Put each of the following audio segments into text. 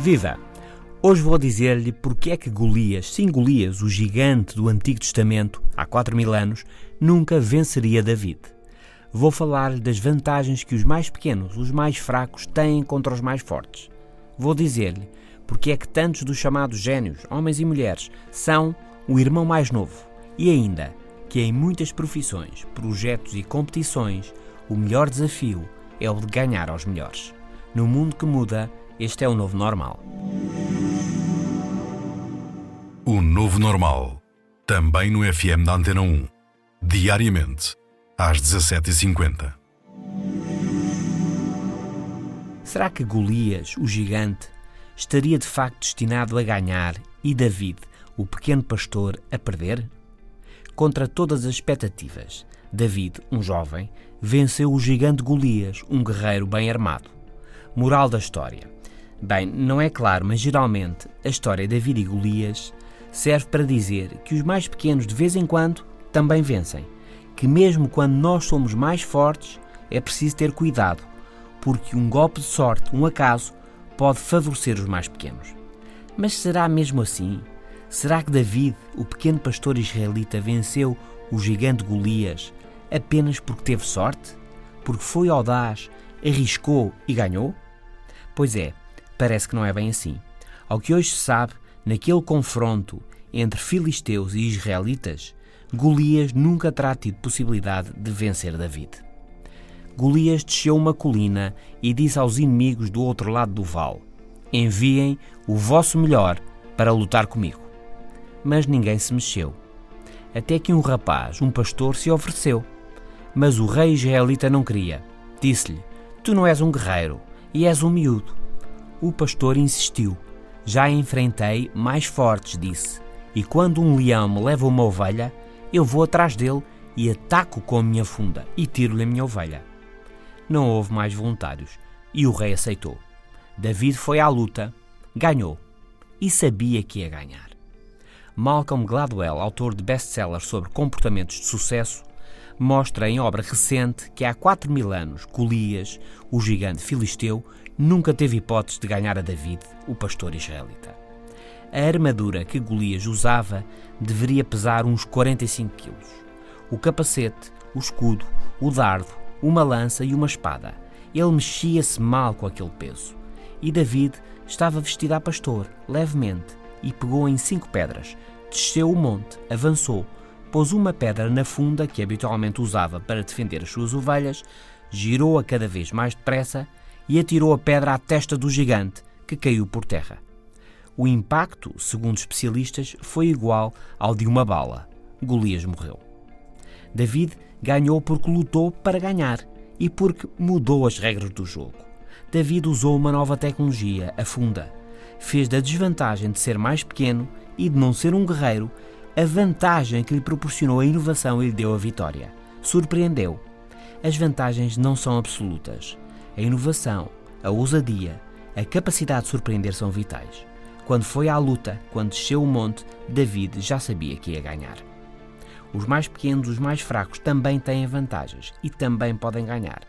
Viva! Hoje vou dizer-lhe porque é que Golias, sim Golias, o gigante do Antigo Testamento, há 4 mil anos, nunca venceria David. Vou falar-lhe das vantagens que os mais pequenos, os mais fracos, têm contra os mais fortes. Vou dizer-lhe porque é que tantos dos chamados gênios, homens e mulheres, são o irmão mais novo e ainda que em muitas profissões, projetos e competições, o melhor desafio é o de ganhar aos melhores. No mundo que muda, este é o novo normal. O novo normal. Também no FM da Antena 1. Diariamente, às 17h50. Será que Golias, o gigante, estaria de facto destinado a ganhar e David, o pequeno pastor, a perder? Contra todas as expectativas, David, um jovem, venceu o gigante Golias, um guerreiro bem armado. Moral da história: Bem, não é claro, mas geralmente a história de David e Golias serve para dizer que os mais pequenos de vez em quando também vencem. Que mesmo quando nós somos mais fortes, é preciso ter cuidado, porque um golpe de sorte, um acaso, pode favorecer os mais pequenos. Mas será mesmo assim? Será que David, o pequeno pastor israelita, venceu o gigante Golias apenas porque teve sorte? Porque foi audaz, arriscou e ganhou? Pois é, parece que não é bem assim. Ao que hoje se sabe, naquele confronto entre filisteus e israelitas, Golias nunca terá tido possibilidade de vencer David. Golias desceu uma colina e disse aos inimigos do outro lado do vale: Enviem o vosso melhor para lutar comigo. Mas ninguém se mexeu. Até que um rapaz, um pastor, se ofereceu. Mas o rei israelita não queria. Disse-lhe: Tu não és um guerreiro e és um miúdo. O pastor insistiu. Já enfrentei mais fortes, disse. E quando um leão me leva uma ovelha, eu vou atrás dele e ataco com a minha funda e tiro-lhe a minha ovelha. Não houve mais voluntários e o rei aceitou. David foi à luta, ganhou e sabia que ia ganhar. Malcolm Gladwell, autor de best-sellers sobre comportamentos de sucesso, mostra em obra recente que há 4 mil anos Golias, o gigante filisteu, nunca teve hipótese de ganhar a David, o pastor israelita. A armadura que Golias usava deveria pesar uns 45 quilos. O capacete, o escudo, o dardo, uma lança e uma espada. Ele mexia-se mal com aquele peso. E David estava vestido a pastor, levemente, e pegou em cinco pedras, desceu o monte, avançou, pôs uma pedra na funda que habitualmente usava para defender as suas ovelhas, girou-a cada vez mais depressa e atirou a pedra à testa do gigante, que caiu por terra. O impacto, segundo especialistas, foi igual ao de uma bala. Golias morreu. David ganhou porque lutou para ganhar e porque mudou as regras do jogo. David usou uma nova tecnologia, a funda. Fez da desvantagem de ser mais pequeno e de não ser um guerreiro a vantagem que lhe proporcionou a inovação e lhe deu a vitória. Surpreendeu. As vantagens não são absolutas. A inovação, a ousadia, a capacidade de surpreender são vitais. Quando foi à luta, quando desceu o monte, David já sabia que ia ganhar. Os mais pequenos, os mais fracos, também têm vantagens e também podem ganhar.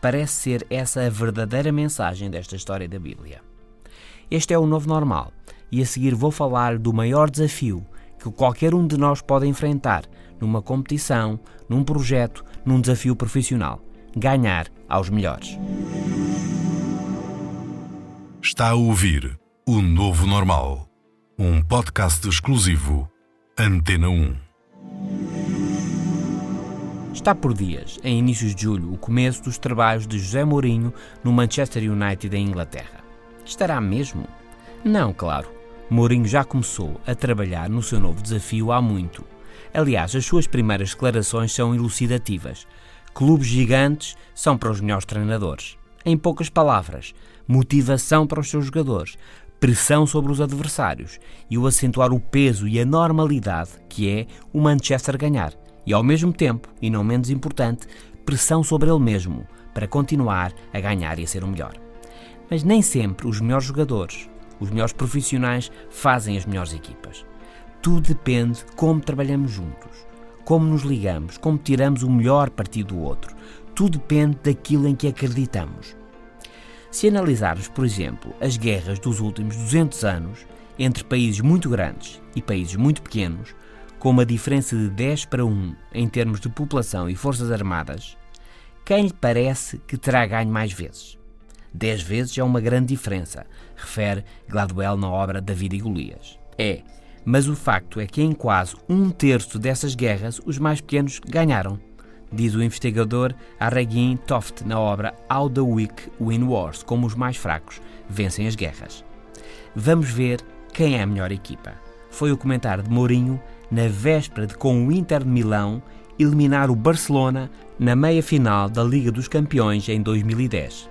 Parece ser essa a verdadeira mensagem desta história da Bíblia. Este é o novo normal e a seguir vou falar do maior desafio que qualquer um de nós pode enfrentar numa competição, num projeto, num desafio profissional: ganhar aos melhores. Está a ouvir O Novo Normal, um podcast exclusivo Antena 1. Está por dias, em inícios de julho, o começo dos trabalhos de José Mourinho no Manchester United em Inglaterra. Estará mesmo? Não, claro. Mourinho já começou a trabalhar no seu novo desafio há muito. Aliás, as suas primeiras declarações são elucidativas. Clubes gigantes são para os melhores treinadores. Em poucas palavras, motivação para os seus jogadores, pressão sobre os adversários e o acentuar o peso e a normalidade que é o Manchester ganhar. E ao mesmo tempo, e não menos importante, pressão sobre ele mesmo para continuar a ganhar e a ser o melhor. Mas nem sempre os melhores jogadores, os melhores profissionais fazem as melhores equipas. Tudo depende como trabalhamos juntos, como nos ligamos, como tiramos o melhor partido do outro. Tudo depende daquilo em que acreditamos. Se analisarmos, por exemplo, as guerras dos últimos 200 anos entre países muito grandes e países muito pequenos, com uma diferença de 10 para 1 em termos de população e forças armadas, quem lhe parece que terá ganho mais vezes? 10 vezes é uma grande diferença, refere Gladwell na obra David e Golias. É, mas o facto é que em quase um terço dessas guerras os mais pequenos ganharam, diz o investigador Arregin Toft na obra How the Weak Win Wars, como os mais fracos vencem as guerras. Vamos ver quem é a melhor equipa. Foi o comentário de Mourinho na véspera de com o Inter de Milão eliminar o Barcelona na meia-final da Liga dos Campeões em 2010.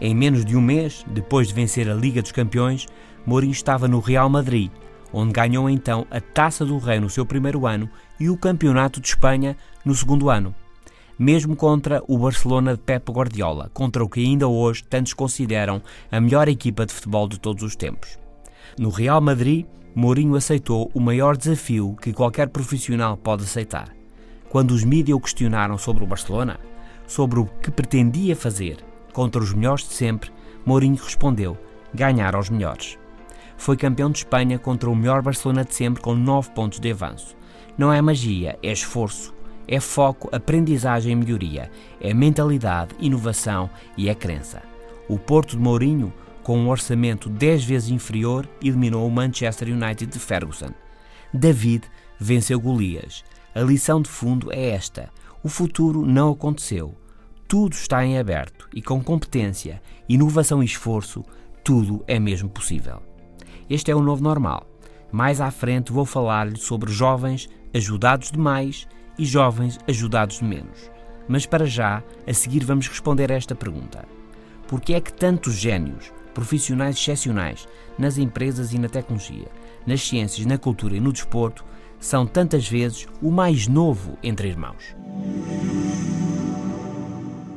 Em menos de um mês, depois de vencer a Liga dos Campeões, Mourinho estava no Real Madrid, onde ganhou então a Taça do Rei no seu primeiro ano e o Campeonato de Espanha no segundo ano. Mesmo contra o Barcelona de Pep Guardiola, contra o que ainda hoje tantos consideram a melhor equipa de futebol de todos os tempos. No Real Madrid, Mourinho aceitou o maior desafio que qualquer profissional pode aceitar quando os mídias o questionaram sobre o Barcelona, sobre o que pretendia fazer contra os melhores de sempre, Mourinho respondeu: ganhar aos melhores. Foi campeão de Espanha contra o melhor Barcelona de sempre com 9 pontos de avanço. Não é magia, é esforço, é foco, aprendizagem e melhoria, é mentalidade, inovação e é crença. O Porto de Mourinho, com um orçamento 10 vezes inferior, eliminou o Manchester United de Ferguson. David venceu Golias. A lição de fundo é esta: o futuro não aconteceu. Tudo está em aberto e com competência, inovação e esforço, tudo é mesmo possível. Este é o novo normal. Mais à frente vou falar-lhe sobre jovens ajudados de mais e jovens ajudados de menos. Mas para já, a seguir vamos responder a esta pergunta: Por que é que tantos génios, profissionais excepcionais nas empresas e na tecnologia, nas ciências, na cultura e no desporto são tantas vezes o mais novo entre irmãos.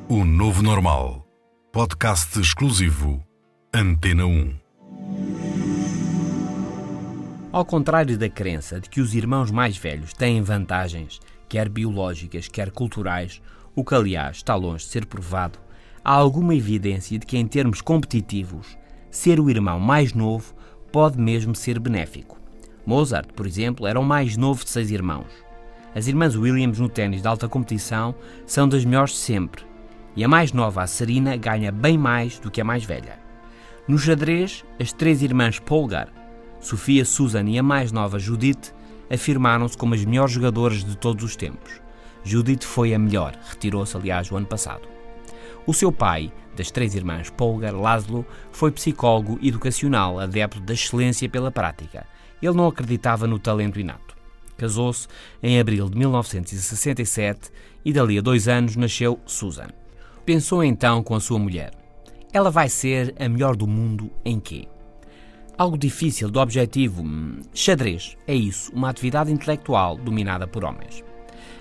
O Novo Normal. Podcast exclusivo. Antena 1. Ao contrário da crença de que os irmãos mais velhos têm vantagens, quer biológicas, quer culturais, o que aliás está longe de ser provado, há alguma evidência de que, em termos competitivos, ser o irmão mais novo pode mesmo ser benéfico. Mozart, por exemplo, era o mais novo de seis irmãos. As irmãs Williams no ténis de alta competição são das melhores de sempre, e a mais nova, a Serena, ganha bem mais do que a mais velha. No xadrez, as três irmãs Polgar, Sofia, Susan e a mais nova Judith, afirmaram-se como as melhores jogadoras de todos os tempos. Judith foi a melhor, retirou-se aliás o ano passado. O seu pai, das três irmãs Polgar, Laszlo, foi psicólogo educacional, adepto da excelência pela prática ele não acreditava no talento inato. Casou-se em abril de 1967 e dali a dois anos nasceu Susan. Pensou então com a sua mulher: ela vai ser a melhor do mundo em quê? Algo difícil do objetivo xadrez, é isso, uma atividade intelectual dominada por homens.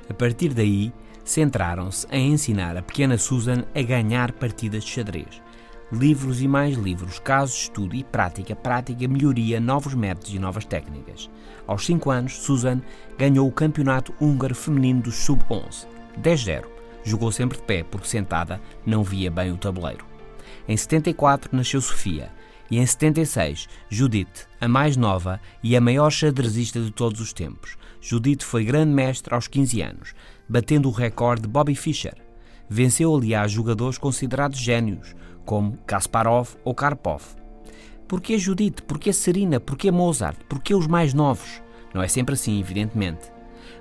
A partir daí, centraram-se em ensinar a pequena Susan a ganhar partidas de xadrez livros e mais livros, casos de estudo e prática, prática, melhoria, novos métodos e novas técnicas. Aos 5 anos, Susan ganhou o campeonato húngaro feminino dos sub-11, 10-0. Jogou sempre de pé porque sentada não via bem o tabuleiro. Em 74 nasceu Sofia e em 76 Judith, a mais nova e a maior xadrezista de todos os tempos. Judith foi grande mestre aos 15 anos, batendo o recorde de Bobby Fischer. Venceu, aliás, jogadores considerados gênios, como Kasparov ou Karpov. Porquê Judite? Porquê Serena? Porquê Mozart? Porquê os mais novos? Não é sempre assim, evidentemente.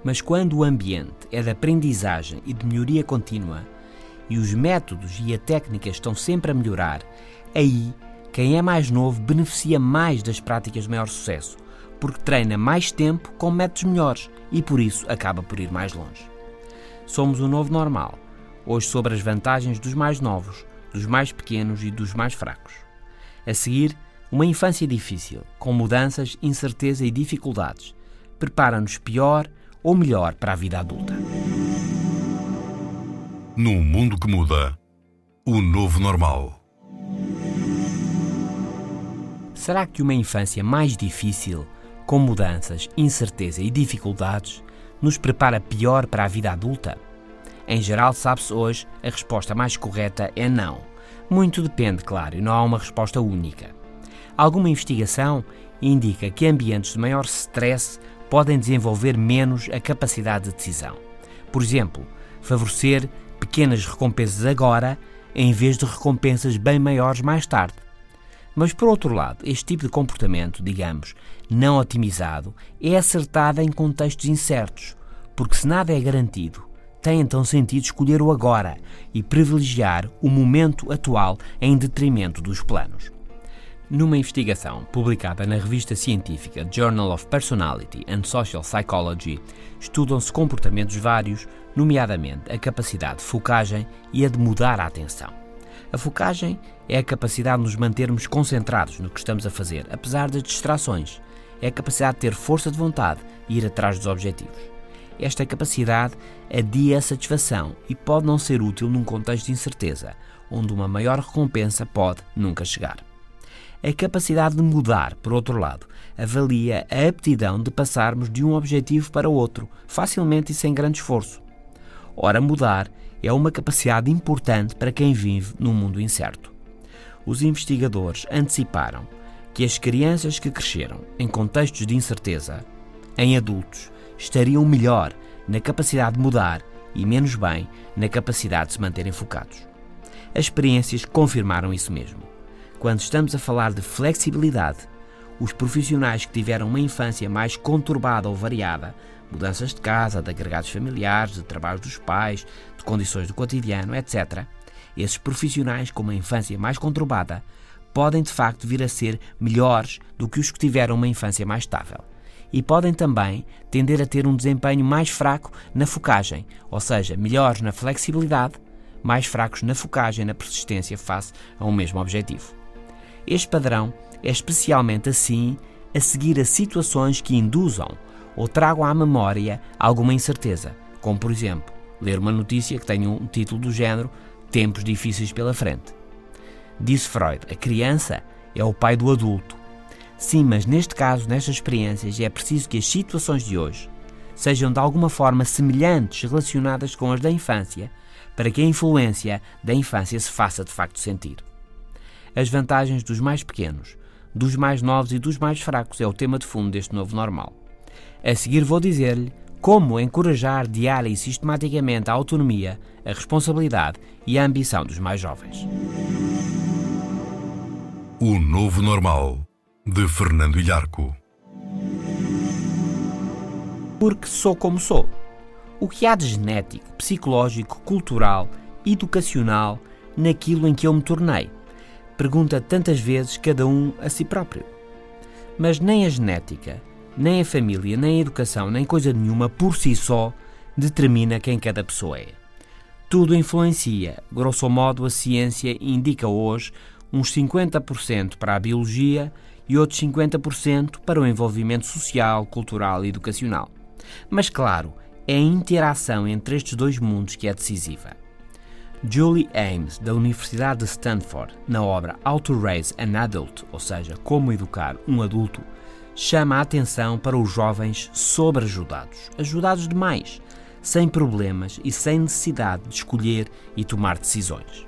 Mas quando o ambiente é de aprendizagem e de melhoria contínua, e os métodos e a técnica estão sempre a melhorar, aí quem é mais novo beneficia mais das práticas de maior sucesso, porque treina mais tempo com métodos melhores e por isso acaba por ir mais longe. Somos o novo normal. Hoje sobre as vantagens dos mais novos, dos mais pequenos e dos mais fracos. A seguir, uma infância difícil, com mudanças, incerteza e dificuldades, prepara-nos pior ou melhor para a vida adulta. Num mundo que muda, o novo normal. Será que uma infância mais difícil, com mudanças, incerteza e dificuldades, nos prepara pior para a vida adulta? Em geral, sabe-se hoje, a resposta mais correta é não. Muito depende, claro, e não há uma resposta única. Alguma investigação indica que ambientes de maior stress podem desenvolver menos a capacidade de decisão. Por exemplo, favorecer pequenas recompensas agora em vez de recompensas bem maiores mais tarde. Mas, por outro lado, este tipo de comportamento, digamos, não otimizado, é acertado em contextos incertos, porque se nada é garantido, tem então sentido escolher o agora e privilegiar o momento atual em detrimento dos planos. Numa investigação publicada na revista científica Journal of Personality and Social Psychology, estudam-se comportamentos vários, nomeadamente a capacidade de focagem e a de mudar a atenção. A focagem é a capacidade de nos mantermos concentrados no que estamos a fazer, apesar das distrações. É a capacidade de ter força de vontade e ir atrás dos objetivos. Esta capacidade adia a satisfação e pode não ser útil num contexto de incerteza, onde uma maior recompensa pode nunca chegar. A capacidade de mudar, por outro lado, avalia a aptidão de passarmos de um objetivo para outro, facilmente e sem grande esforço. Ora, mudar é uma capacidade importante para quem vive num mundo incerto. Os investigadores anteciparam que as crianças que cresceram em contextos de incerteza, em adultos, estariam melhor na capacidade de mudar e menos bem na capacidade de se manterem focados. As experiências confirmaram isso mesmo. Quando estamos a falar de flexibilidade, os profissionais que tiveram uma infância mais conturbada ou variada, mudanças de casa, de agregados familiares, de trabalho dos pais, de condições do cotidiano, etc., esses profissionais com uma infância mais conturbada podem de facto vir a ser melhores do que os que tiveram uma infância mais estável. E podem também tender a ter um desempenho mais fraco na focagem, ou seja, melhores na flexibilidade, mais fracos na focagem e na persistência face a um mesmo objetivo. Este padrão é especialmente assim a seguir a situações que induzam ou tragam à memória alguma incerteza, como por exemplo, ler uma notícia que tenha um título do género Tempos difíceis pela frente. Disse Freud, a criança é o pai do adulto. Sim, mas neste caso, nestas experiências, é preciso que as situações de hoje sejam de alguma forma semelhantes relacionadas com as da infância, para que a influência da infância se faça de facto sentir. As vantagens dos mais pequenos, dos mais novos e dos mais fracos é o tema de fundo deste novo normal. A seguir vou dizer-lhe como encorajar diária e sistematicamente a autonomia, a responsabilidade e a ambição dos mais jovens. O novo normal de Fernando Ilharco. Porque sou como sou. O que há de genético, psicológico, cultural, educacional naquilo em que eu me tornei? Pergunta tantas vezes cada um a si próprio. Mas nem a genética, nem a família, nem a educação, nem coisa nenhuma por si só determina quem cada pessoa é. Tudo influencia. Grosso modo, a ciência indica hoje uns 50% para a biologia e outros 50% para o envolvimento social, cultural e educacional. Mas, claro, é a interação entre estes dois mundos que é decisiva. Julie Ames, da Universidade de Stanford, na obra How to Raise an Adult, ou seja, Como Educar um Adulto, chama a atenção para os jovens sobreajudados, ajudados demais, sem problemas e sem necessidade de escolher e tomar decisões.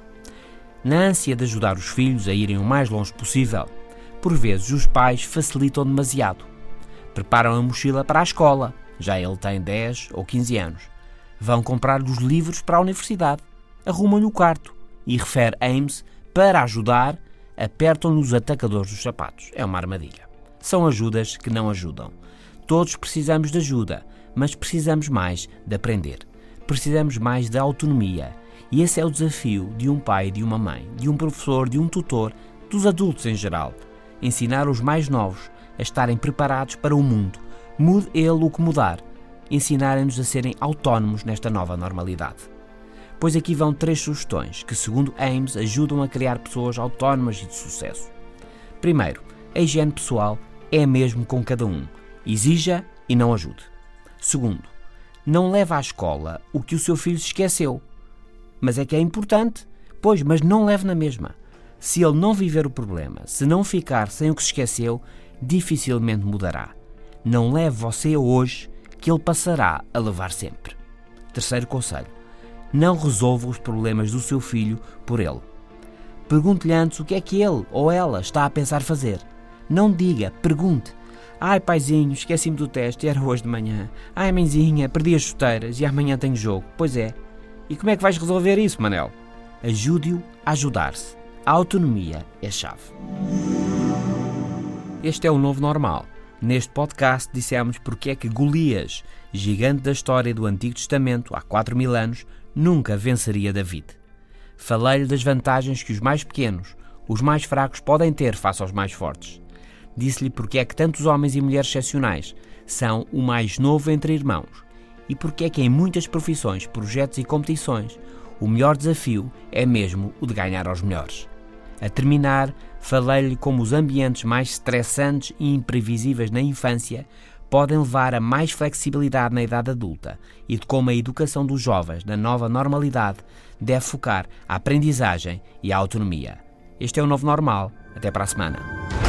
Na ânsia de ajudar os filhos a irem o mais longe possível, por vezes os pais facilitam demasiado. Preparam a mochila para a escola, já ele tem 10 ou 15 anos. Vão comprar os livros para a universidade arrumam-lhe o quarto e refere Ames para ajudar, apertam-lhe os atacadores dos sapatos. É uma armadilha. São ajudas que não ajudam. Todos precisamos de ajuda, mas precisamos mais de aprender. Precisamos mais de autonomia. E esse é o desafio de um pai, de uma mãe, de um professor, de um tutor, dos adultos em geral. Ensinar os mais novos a estarem preparados para o mundo. Mude ele o que mudar. Ensinarem-nos a serem autónomos nesta nova normalidade Pois aqui vão três sugestões que, segundo Ames, ajudam a criar pessoas autónomas e de sucesso. Primeiro, a higiene pessoal é mesmo com cada um. Exija e não ajude. Segundo, não leva à escola o que o seu filho se esqueceu. Mas é que é importante. Pois, mas não leve na mesma. Se ele não viver o problema, se não ficar sem o que se esqueceu, dificilmente mudará. Não leve você hoje, que ele passará a levar sempre. Terceiro conselho: não resolva os problemas do seu filho por ele. Pergunte-lhe antes o que é que ele ou ela está a pensar fazer. Não diga, pergunte. Ai, paizinho, esqueci-me do teste era hoje de manhã. Ai, mãezinha, perdi as chuteiras e amanhã tenho jogo. Pois é. E como é que vais resolver isso, Manel? Ajude-o a ajudar-se. A autonomia é a chave. Este é o novo normal. Neste podcast dissemos porque é que Golias, gigante da história do Antigo Testamento há 4 mil anos, nunca venceria David. Falei-lhe das vantagens que os mais pequenos, os mais fracos podem ter face aos mais fortes. Disse-lhe porque é que tantos homens e mulheres excepcionais são o mais novo entre irmãos e porque é que em muitas profissões, projetos e competições o melhor desafio é mesmo o de ganhar aos melhores. A terminar, falei-lhe como os ambientes mais estressantes e imprevisíveis na infância podem levar a mais flexibilidade na idade adulta e de como a educação dos jovens na nova normalidade deve focar a aprendizagem e a autonomia. Este é o novo normal. Até para a semana.